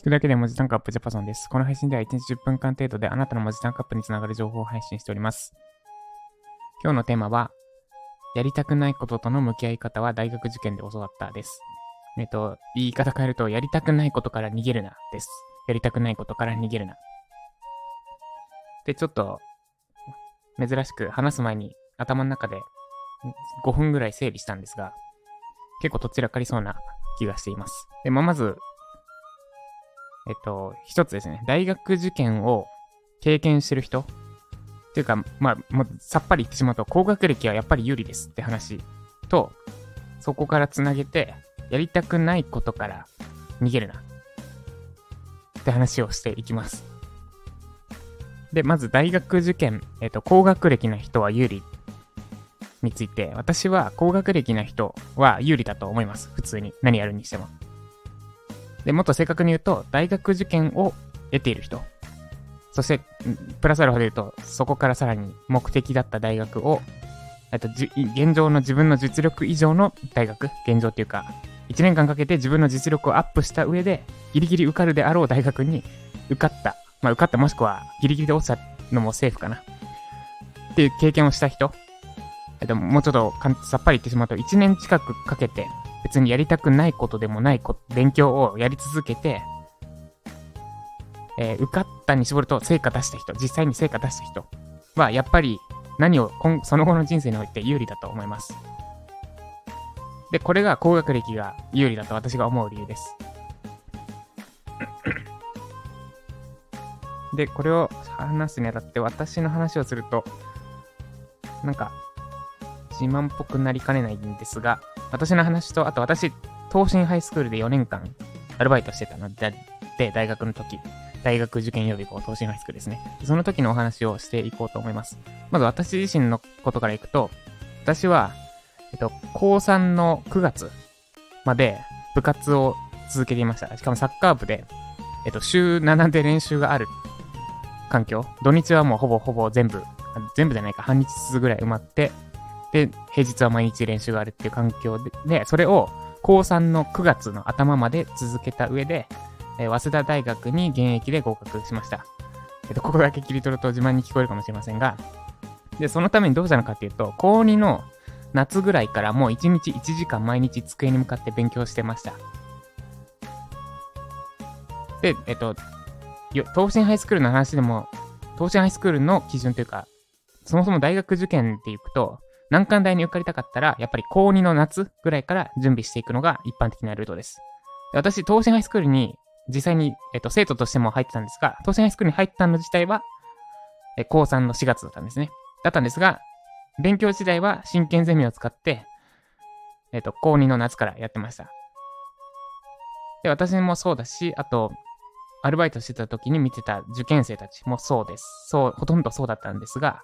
聞くだけで文字タンクアップジャパソンです。この配信では1日10分間程度であなたの文字タンクアップにつながる情報を配信しております。今日のテーマは、やりたくないこととの向き合い方は大学受験で教わったです。えっと、言い方変えると、やりたくないことから逃げるなです。やりたくないことから逃げるな。で、ちょっと、珍しく話す前に頭の中で5分ぐらい整理したんですが、結構とっちらかりそうな気がしています。で、まあ、まず、えっと、一つですね、大学受験を経験してる人っていうか、まあ、もうさっぱり言ってしまうと、高学歴はやっぱり有利ですって話と、そこからつなげて、やりたくないことから逃げるな。って話をしていきます。で、まず大学受験、えっと、高学歴な人は有利について、私は高学歴な人は有利だと思います。普通に。何やるにしても。で、もっと正確に言うと、大学受験を得ている人。そして、プラスアルファで言うと、そこからさらに目的だった大学を、えっと、現状の自分の実力以上の大学、現状っていうか、1年間かけて自分の実力をアップした上で、ギリギリ受かるであろう大学に受かった。まあ、受かったもしくはギリギリで落ちたのもセーフかな。っていう経験をした人。えっと、もうちょっとさっぱり言ってしまうと、1年近くかけて、別にやりたくないことでもないこ勉強をやり続けて、えー、受かったに絞ると成果出した人、実際に成果出した人は、やっぱり何を今、その後の人生において有利だと思います。で、これが高学歴が有利だと私が思う理由です。で、これを話すにあたって私の話をすると、なんか、自慢っぽくなりかねないんですが、私の話と、あと私、東進ハイスクールで4年間アルバイトしてたので、で大学の時、大学受験予備校、東進ハイスクールですね。その時のお話をしていこうと思います。まず私自身のことからいくと、私は、えっと、高3の9月まで部活を続けていました。しかもサッカー部で、えっと、週7で練習がある環境。土日はもうほぼほぼ全部、全部じゃないか、半日ずつぐらい埋まって、で、平日は毎日練習があるっていう環境で、でそれを高3の9月の頭まで続けた上で、えー、早稲田大学に現役で合格しました。えっと、ここだけ切り取ると自慢に聞こえるかもしれませんが、で、そのためにどうしたのかっていうと、高2の夏ぐらいからもう1日1時間毎日机に向かって勉強してました。で、えっと、東進ハイスクールの話でも、東進ハイスクールの基準というか、そもそも大学受験っていくと、難関大に受かりたかったら、やっぱり高2の夏ぐらいから準備していくのが一般的なルートです。で私、東進ハイスクールに実際に、えっと、生徒としても入ってたんですが、東進ハイスクールに入ったの自体は、え高3の4月だったんですね。だったんですが、勉強時代は真剣ゼミを使って、えっと、高2の夏からやってました。で、私もそうだし、あと、アルバイトしてた時に見てた受験生たちもそうです。そう、ほとんどそうだったんですが、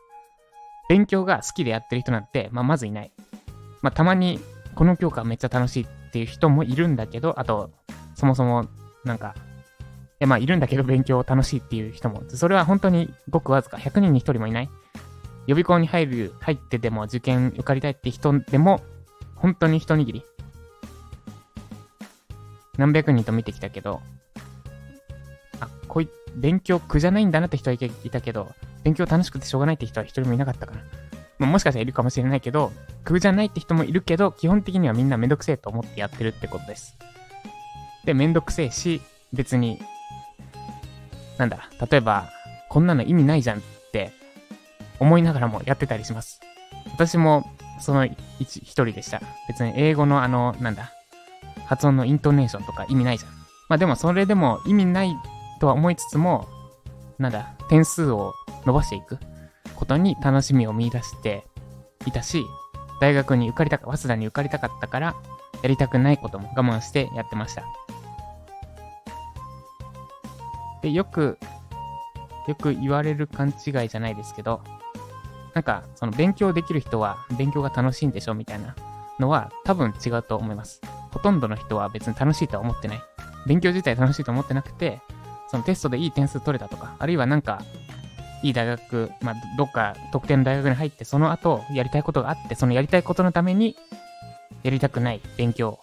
勉強が好きでやってる人なんて、まあ、まずいない。まあ、たまに、この教科めっちゃ楽しいっていう人もいるんだけど、あと、そもそも、なんか、い、まあ、いるんだけど勉強楽しいっていう人も、それは本当にごくわずか、100人に1人もいない。予備校に入る、入ってでも受験受かりたいって人でも、本当に一握り。何百人と見てきたけど、こい、勉強苦じゃないんだなって人はいたけど、勉強楽しくてしょうがないって人は一人もいなかったから。まあ、もしかしたらいるかもしれないけど、苦じゃないって人もいるけど、基本的にはみんなめんどくせえと思ってやってるってことです。で、めんどくせえし、別に、なんだ、例えば、こんなの意味ないじゃんって思いながらもやってたりします。私も、その一人でした。別に英語のあの、なんだ、発音のイントネーションとか意味ないじゃん。まあでもそれでも意味ないとは思いつつも、なんだ、点数を伸ばしていくことに楽しみを見出していたし、大学に受かりたか、早稲田に受かりたかったから、やりたくないことも我慢してやってました。で、よく、よく言われる勘違いじゃないですけど、なんか、その勉強できる人は勉強が楽しいんでしょみたいなのは多分違うと思います。ほとんどの人は別に楽しいとは思ってない。勉強自体楽しいと思ってなくて、そのテストでいい点数取れたとか、あるいはなんか、いい大学、まあ、どっか特定の大学に入って、その後、やりたいことがあって、そのやりたいことのために、やりたくない勉強。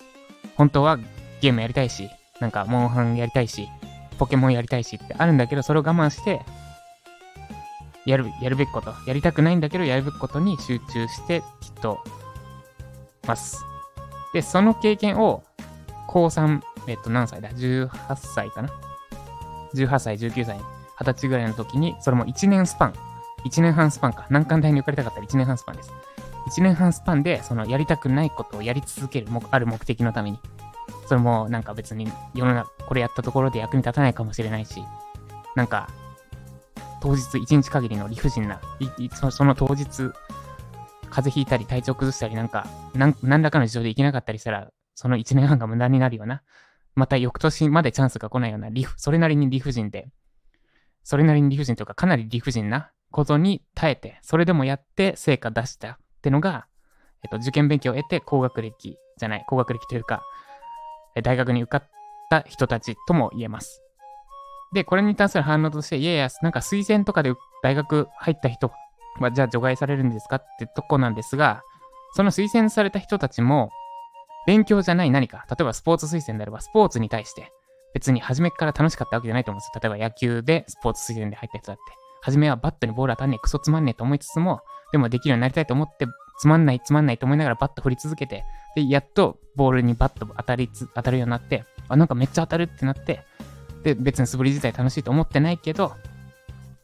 本当はゲームやりたいし、なんか、モンハンやりたいし、ポケモンやりたいしってあるんだけど、それを我慢して、やる、やるべきこと、やりたくないんだけど、やるべきことに集中してきっとます。で、その経験を、高3、えっと、何歳だ ?18 歳かな？?18 歳、19歳、20歳ぐらいの時に、それも1年スパン、1年半スパンか、難関大に受かりたかったら1年半スパンです。1年半スパンで、そのやりたくないことをやり続ける、ある目的のために。それもなんか別に世の中、これやったところで役に立たないかもしれないし、なんか、当日一日限りの理不尽な、その当日、風邪ひいたり体調崩したりなんか、何らかの事情で行けなかったりしたら、その1年半が無駄になるような、また翌年までチャンスが来ないような、理それなりに理不尽で、それなりに理不尽というかかなり理不尽なことに耐えて、それでもやって成果出したってのが、えっと、受験勉強を得て高学歴じゃない、高学歴というか、大学に受かった人たちとも言えます。で、これに対する反応として、いやいや、なんか推薦とかで大学入った人は、じゃあ除外されるんですかってとこなんですが、その推薦された人たちも、勉強じゃない何か、例えばスポーツ推薦であれば、スポーツに対して、別に初めから楽しかったわけじゃないと思うんですよ。例えば野球でスポーツ推薦で入った人だって。初めはバットにボール当たんねえ、クソつまんねえと思いつつも、でもできるようになりたいと思って、つまんないつまんないと思いながらバット振り続けて、で、やっとボールにバット当たりつ、当たるようになって、あ、なんかめっちゃ当たるってなって、で、別に素振り自体楽しいと思ってないけど、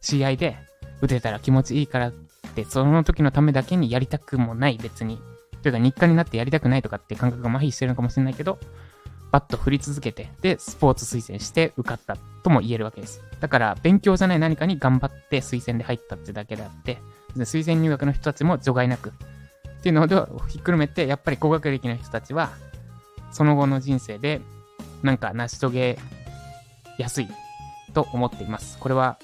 試合で打てたら気持ちいいからって、その時のためだけにやりたくもない別に。というか日課になってやりたくないとかって感覚が麻痺してるのかもしれないけど、バット振り続けて、で、スポーツ推薦して受かったとも言えるわけです。だから、勉強じゃない何かに頑張って推薦で入ったってだけであって、推薦入学の人たちも除外なく。っていうのをひっくるめて、やっぱり高学歴の人たちは、その後の人生で、なんか成し遂げやすいと思っています。これは、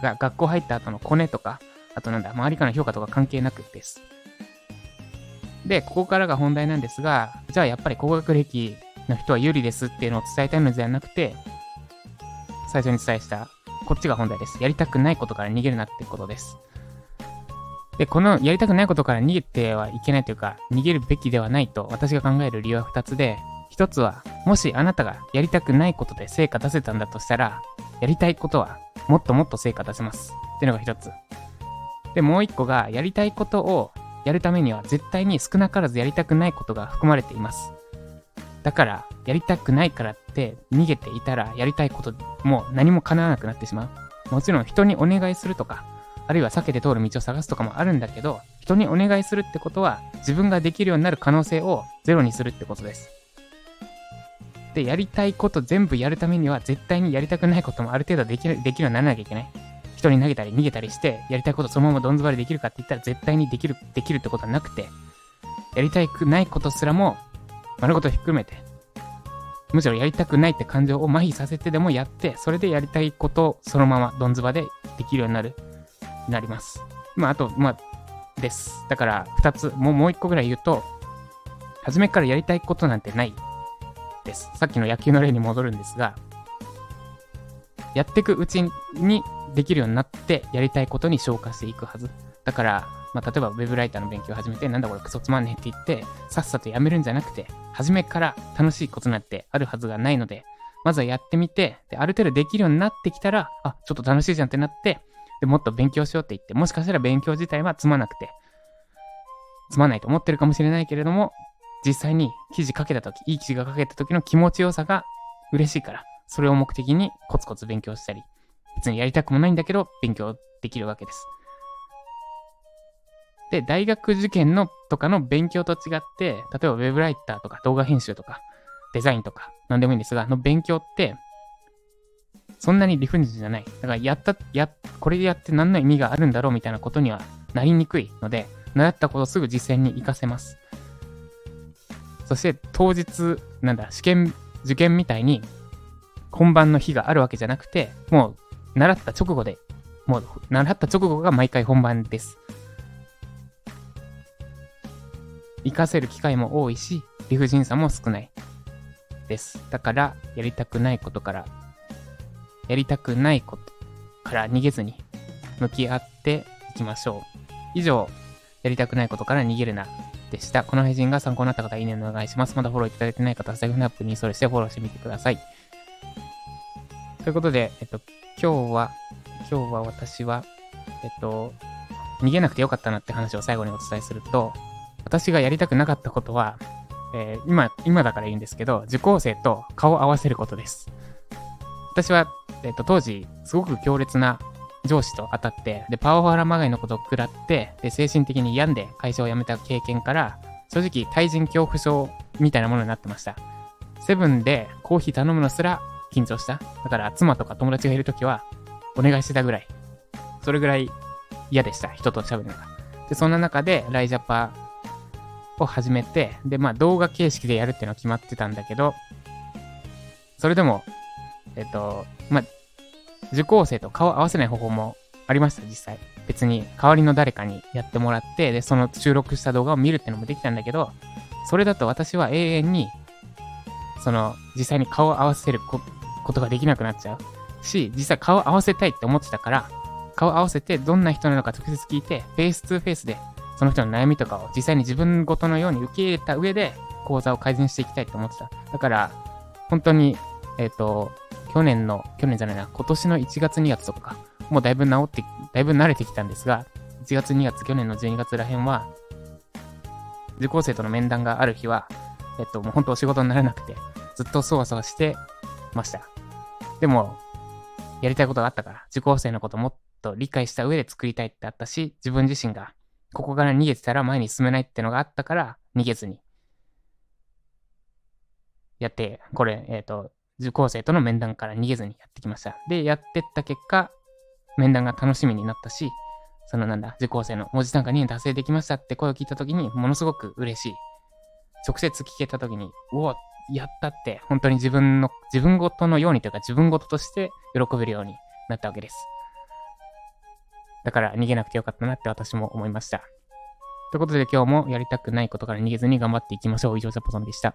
学校入った後のコネとか、あとなんだ、周りからの評価とか関係なくです。で、ここからが本題なんですが、じゃあやっぱり高学歴の人は有利ですっていうのを伝えたいのではなくて、最初に伝えした、こっちが本題です。やりたくないことから逃げるなってことです。で、このやりたくないことから逃げてはいけないというか、逃げるべきではないと私が考える理由は2つで、1つは、もしあなたがやりたくないことで成果出せたんだとしたら、やりたいことはもっともっと成果出せます。っていうのが1つ。で、もう1個が、やりたいことをやるためには絶対に少なからずやりたくないことが含まれています。だから、やりたくないからって逃げていたら、やりたいことも何も叶わなくなってしまう。もちろん人にお願いするとか、あるいは避けて通る道を探すとかもあるんだけど、人にお願いするってことは、自分ができるようになる可能性をゼロにするってことです。で、やりたいこと全部やるためには、絶対にやりたくないこともある程度できるできるようにならなきゃいけない。人に投げたり逃げたりして、やりたいことそのままどんずばりできるかって言ったら、絶対にできる、できるってことはなくて、やりたくないことすらも、丸ごとひっくるめて、むしろやりたくないって感情を麻痺させてでもやって、それでやりたいことをそのままどんずばでできるようになる、なります。まあ、あと、まあ、です。だから、二つ、もう、もう一個ぐらい言うと、初めからやりたいことなんてないです。さっきの野球の例に戻るんですが、やってくうちにできるようになってやりたいことに消化していくはず。だから、まあ、例えば web ライターの勉強を始めて、なんだこれクソつまんねえって言って、さっさとやめるんじゃなくて、初めから楽しいことなんてあるはずがないので、まずはやってみて、で、ある程度できるようになってきたら、あ、ちょっと楽しいじゃんってなって、で、もっと勉強しようって言って、もしかしたら勉強自体はつまなくて、つまんないと思ってるかもしれないけれども、実際に記事書けた時、いい記事が書けた時の気持ちよさが嬉しいから、それを目的にコツコツ勉強したり、別にやりたくもないんだけど、勉強できるわけです。で、大学受験のとかの勉強と違って、例えばウェブライターとか動画編集とかデザインとか何でもいいんですが、の勉強って、そんなに理不尽じゃない。だからやった、や、これでやって何の意味があるんだろうみたいなことにはなりにくいので、習ったことすぐ実践に活かせます。そして当日、なんだ、試験、受験みたいに本番の日があるわけじゃなくて、もう習った直後で、もう習った直後が毎回本番です。活かせる機会も多いし、理不尽さも少ない。です。だから、やりたくないことから、やりたくないことから逃げずに、向き合っていきましょう。以上、やりたくないことから逃げるな、でした。この配信が参考になった方、いいねお願いします。まだフォローいただいてない方は、セグナップにそれしてフォローしてみてください。ということで、えっと、今日は、今日は私は、えっと、逃げなくてよかったなって話を最後にお伝えすると、私がやりたくなかったことは、えー、今、今だから言うんですけど、受講生と顔を合わせることです。私は、えっと、当時、すごく強烈な上司と当たって、で、パワハラまがいのことを食らって、で、精神的に病んで会社を辞めた経験から、正直、対人恐怖症みたいなものになってました。セブンでコーヒー頼むのすら緊張した？だから、妻とか友達がいるときは、お願いしてたぐらい。それぐらい嫌でした。人と喋るのが。で、そんな中で、ライジャパを始めて、で、まあ、動画形式でやるっていうのは決まってたんだけど、それでも、えっと、まあ、受講生と顔合わせない方法もありました、実際。別に代わりの誰かにやってもらって、で、その収録した動画を見るっていうのもできたんだけど、それだと私は永遠に、その、実際に顔を合わせることができなくなっちゃうし、実際顔合わせたいって思ってたから、顔合わせてどんな人なのか直接聞いて、フェイス2フェイスでその人の悩みとかを実際に自分ごとのように受け入れた上で講座を改善していきたいと思ってた。だから、本当に、えっ、ー、と、去年の、去年じゃないな、今年の1月2月とか、もうだいぶ治って、だいぶ慣れてきたんですが、1月2月、去年の12月らへんは、受講生との面談がある日は、えっと、もう本当お仕事にならなくて、ずっとそわそわしてました。でも、やりたいことがあったから、受講生のこともっと理解した上で作りたいってあったし、自分自身が、ここから逃げてたら前に進めないってのがあったから、逃げずに、やって、これ、えっ、ー、と、受講生との面談から逃げずにやってきました。で、やってった結果、面談が楽しみになったし、そのなんだ、受講生の文字単価2年達成できましたって声を聞いたときに、ものすごく嬉しい。直接聞けたときに、うおっ、やったって、本当に自分の、自分ごとのようにというか、自分ごととして喜べるようになったわけです。だから逃げなくてよかったなって私も思いました。ということで今日もやりたくないことから逃げずに頑張っていきましょう。以上、ジャポソンでした。